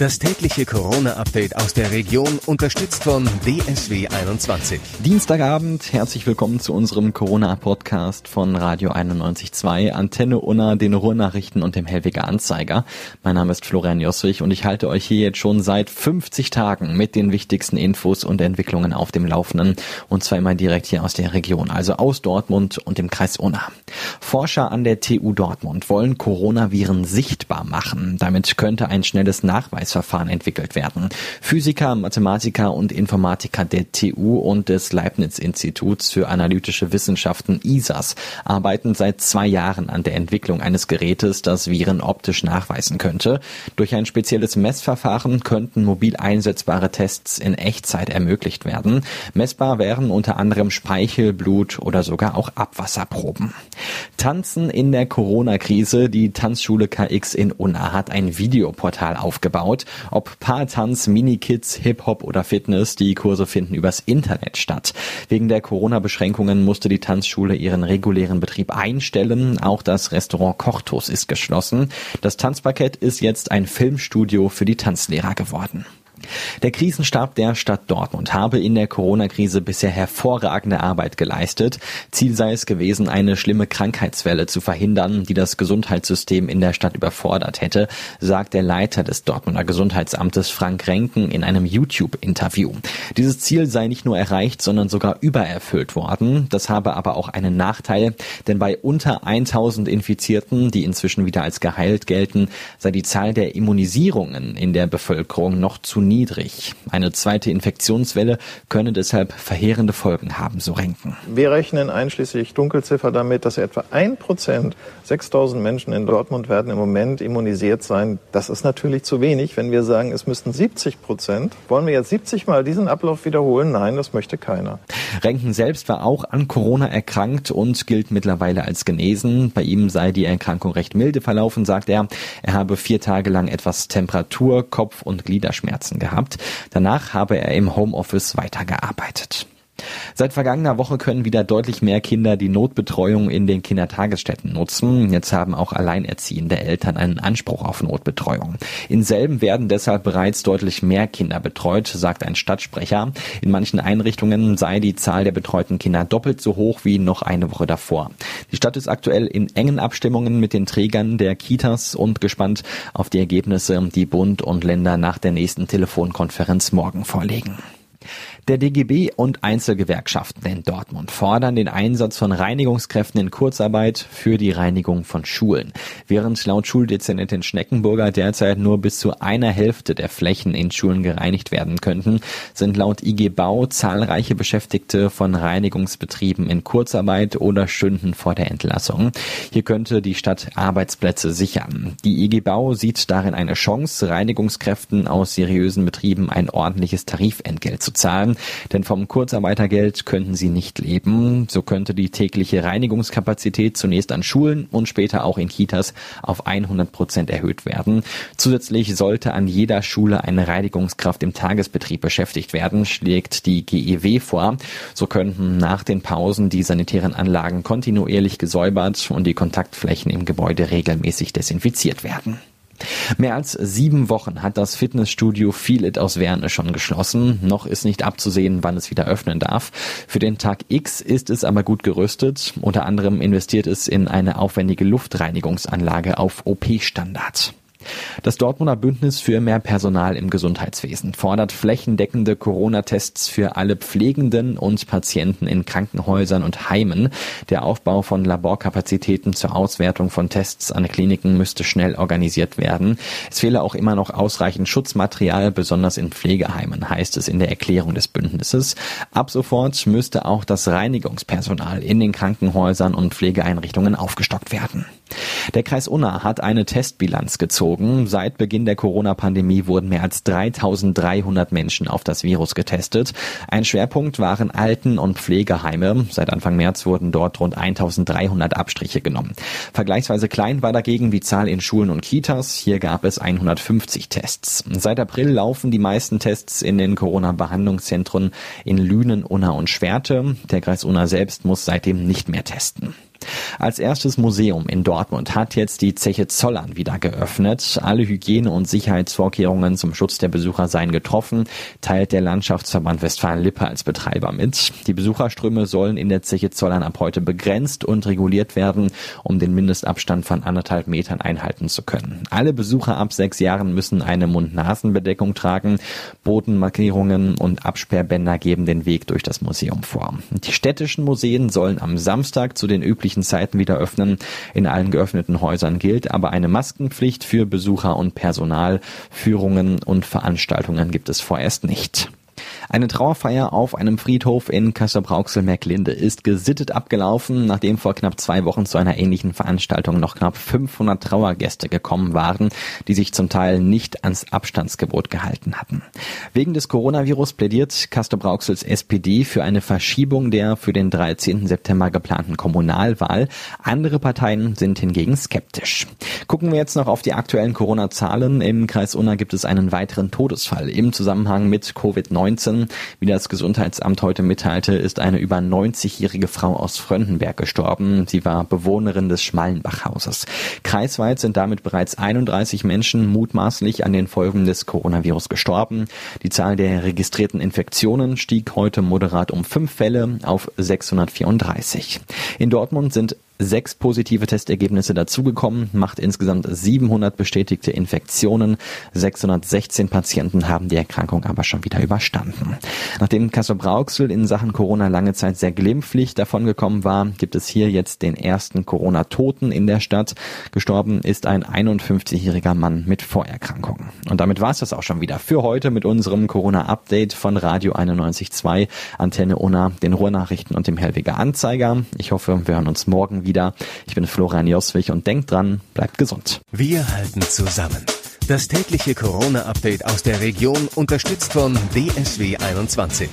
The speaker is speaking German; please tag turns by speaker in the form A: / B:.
A: Das tägliche Corona-Update aus der Region, unterstützt von DSW 21.
B: Dienstagabend, herzlich willkommen zu unserem Corona-Podcast von Radio 91.2, Antenne Unna, den Ruhrnachrichten und dem Helwiger Anzeiger. Mein Name ist Florian Jossrich und ich halte euch hier jetzt schon seit 50 Tagen mit den wichtigsten Infos und Entwicklungen auf dem Laufenden. Und zwar immer direkt hier aus der Region, also aus Dortmund und dem Kreis Unna. Forscher an der TU Dortmund wollen Coronaviren sichtbar machen. Damit könnte ein schnelles Nachweis Verfahren entwickelt werden. Physiker, Mathematiker und Informatiker der TU und des Leibniz-Instituts für analytische Wissenschaften ISAS arbeiten seit zwei Jahren an der Entwicklung eines Gerätes, das Viren optisch nachweisen könnte. Durch ein spezielles Messverfahren könnten mobil einsetzbare Tests in Echtzeit ermöglicht werden. Messbar wären unter anderem Speichel, Blut oder sogar auch Abwasserproben. Tanzen in der Corona-Krise. Die Tanzschule KX in Unna hat ein Videoportal aufgebaut. Angebot, ob Paartanz, Minikids, Hip-Hop oder Fitness, die Kurse finden übers Internet statt. Wegen der Corona-Beschränkungen musste die Tanzschule ihren regulären Betrieb einstellen. Auch das Restaurant Kochtos ist geschlossen. Das Tanzparkett ist jetzt ein Filmstudio für die Tanzlehrer geworden. Der Krisenstab der Stadt Dortmund habe in der Corona-Krise bisher hervorragende Arbeit geleistet. Ziel sei es gewesen, eine schlimme Krankheitswelle zu verhindern, die das Gesundheitssystem in der Stadt überfordert hätte, sagt der Leiter des Dortmunder Gesundheitsamtes Frank Renken in einem YouTube-Interview. Dieses Ziel sei nicht nur erreicht, sondern sogar übererfüllt worden. Das habe aber auch einen Nachteil, denn bei unter 1000 Infizierten, die inzwischen wieder als geheilt gelten, sei die Zahl der Immunisierungen in der Bevölkerung noch zu niedrig. Eine zweite Infektionswelle könne deshalb verheerende Folgen haben, so Renken.
C: Wir rechnen einschließlich Dunkelziffer damit, dass etwa ein Prozent, 6000 Menschen in Dortmund werden im Moment immunisiert sein. Das ist natürlich zu wenig, wenn wir sagen, es müssten 70 Prozent. Wollen wir jetzt 70 Mal diesen Ablauf wiederholen? Nein, das möchte keiner.
B: Renken selbst war auch an Corona erkrankt und gilt mittlerweile als genesen. Bei ihm sei die Erkrankung recht milde verlaufen, sagt er. Er habe vier Tage lang etwas Temperatur, Kopf- und Gliederschmerzen gehabt. Danach habe er im Homeoffice weitergearbeitet. Seit vergangener Woche können wieder deutlich mehr Kinder die Notbetreuung in den Kindertagesstätten nutzen. Jetzt haben auch alleinerziehende Eltern einen Anspruch auf Notbetreuung. In selben werden deshalb bereits deutlich mehr Kinder betreut, sagt ein Stadtsprecher. In manchen Einrichtungen sei die Zahl der betreuten Kinder doppelt so hoch wie noch eine Woche davor. Die Stadt ist aktuell in engen Abstimmungen mit den Trägern der Kitas und gespannt auf die Ergebnisse, die Bund und Länder nach der nächsten Telefonkonferenz morgen vorlegen. Der DGB und Einzelgewerkschaften in Dortmund fordern den Einsatz von Reinigungskräften in Kurzarbeit für die Reinigung von Schulen. Während laut Schuldezernentin Schneckenburger derzeit nur bis zu einer Hälfte der Flächen in Schulen gereinigt werden könnten, sind laut IG Bau zahlreiche Beschäftigte von Reinigungsbetrieben in Kurzarbeit oder stünden vor der Entlassung. Hier könnte die Stadt Arbeitsplätze sichern. Die IG Bau sieht darin eine Chance, Reinigungskräften aus seriösen Betrieben ein ordentliches Tarifentgelt zu zahlen werden, denn vom Kurzarbeitergeld könnten sie nicht leben. So könnte die tägliche Reinigungskapazität zunächst an Schulen und später auch in Kitas auf 100 Prozent erhöht werden. Zusätzlich sollte an jeder Schule eine Reinigungskraft im Tagesbetrieb beschäftigt werden, schlägt die GEW vor. So könnten nach den Pausen die sanitären Anlagen kontinuierlich gesäubert und die Kontaktflächen im Gebäude regelmäßig desinfiziert werden. Mehr als sieben Wochen hat das Fitnessstudio Feel It aus Werne schon geschlossen. Noch ist nicht abzusehen, wann es wieder öffnen darf. Für den Tag X ist es aber gut gerüstet. Unter anderem investiert es in eine aufwendige Luftreinigungsanlage auf OP-Standard. Das Dortmunder Bündnis für mehr Personal im Gesundheitswesen fordert flächendeckende Corona-Tests für alle Pflegenden und Patienten in Krankenhäusern und Heimen. Der Aufbau von Laborkapazitäten zur Auswertung von Tests an Kliniken müsste schnell organisiert werden. Es fehle auch immer noch ausreichend Schutzmaterial, besonders in Pflegeheimen, heißt es in der Erklärung des Bündnisses. Ab sofort müsste auch das Reinigungspersonal in den Krankenhäusern und Pflegeeinrichtungen aufgestockt werden. Der Kreis Unna hat eine Testbilanz gezogen. Seit Beginn der Corona-Pandemie wurden mehr als 3300 Menschen auf das Virus getestet. Ein Schwerpunkt waren Alten- und Pflegeheime. Seit Anfang März wurden dort rund 1300 Abstriche genommen. Vergleichsweise klein war dagegen die Zahl in Schulen und Kitas. Hier gab es 150 Tests. Seit April laufen die meisten Tests in den Corona-Behandlungszentren in Lünen, Unna und Schwerte. Der Kreis Unna selbst muss seitdem nicht mehr testen. Als erstes Museum in Dortmund hat jetzt die Zeche Zollern wieder geöffnet. Alle Hygiene- und Sicherheitsvorkehrungen zum Schutz der Besucher seien getroffen, teilt der Landschaftsverband Westfalen-Lippe als Betreiber mit. Die Besucherströme sollen in der Zeche Zollern ab heute begrenzt und reguliert werden, um den Mindestabstand von anderthalb Metern einhalten zu können. Alle Besucher ab sechs Jahren müssen eine Mund-Nasen-Bedeckung tragen. Bodenmarkierungen und Absperrbänder geben den Weg durch das Museum vor. Die städtischen Museen sollen am Samstag zu den üblichen Zeiten wieder öffnen. In allen geöffneten Häusern gilt aber eine Maskenpflicht für Besucher und Personal. Führungen und Veranstaltungen gibt es vorerst nicht. Eine Trauerfeier auf einem Friedhof in Kassel-Brauxel-Merklinde ist gesittet abgelaufen, nachdem vor knapp zwei Wochen zu einer ähnlichen Veranstaltung noch knapp 500 Trauergäste gekommen waren, die sich zum Teil nicht ans Abstandsgebot gehalten hatten. Wegen des Coronavirus plädiert Kassel-Brauxels SPD für eine Verschiebung der für den 13. September geplanten Kommunalwahl. Andere Parteien sind hingegen skeptisch. Gucken wir jetzt noch auf die aktuellen Corona-Zahlen. Im Kreis Unna gibt es einen weiteren Todesfall im Zusammenhang mit Covid-19. Wie das Gesundheitsamt heute mitteilte, ist eine über 90-jährige Frau aus Fröndenberg gestorben. Sie war Bewohnerin des Schmallenbachhauses. Kreisweit sind damit bereits 31 Menschen mutmaßlich an den Folgen des Coronavirus gestorben. Die Zahl der registrierten Infektionen stieg heute moderat um fünf Fälle auf 634. In Dortmund sind sechs positive Testergebnisse dazugekommen, macht insgesamt 700 bestätigte Infektionen. 616 Patienten haben die Erkrankung aber schon wieder überstanden. Nachdem Kassel Brauxel in Sachen Corona lange Zeit sehr glimpflich davongekommen war, gibt es hier jetzt den ersten Corona-Toten in der Stadt. Gestorben ist ein 51-jähriger Mann mit Vorerkrankungen. Und damit war es das auch schon wieder für heute mit unserem Corona-Update von Radio 91.2, Antenne Unna, den Ruhrnachrichten und dem Hellweger Anzeiger. Ich hoffe, wir hören uns morgen wieder wieder. Ich bin Florian Joswig und denkt dran, bleibt gesund.
A: Wir halten zusammen. Das tägliche Corona-Update aus der Region unterstützt von DSW 21.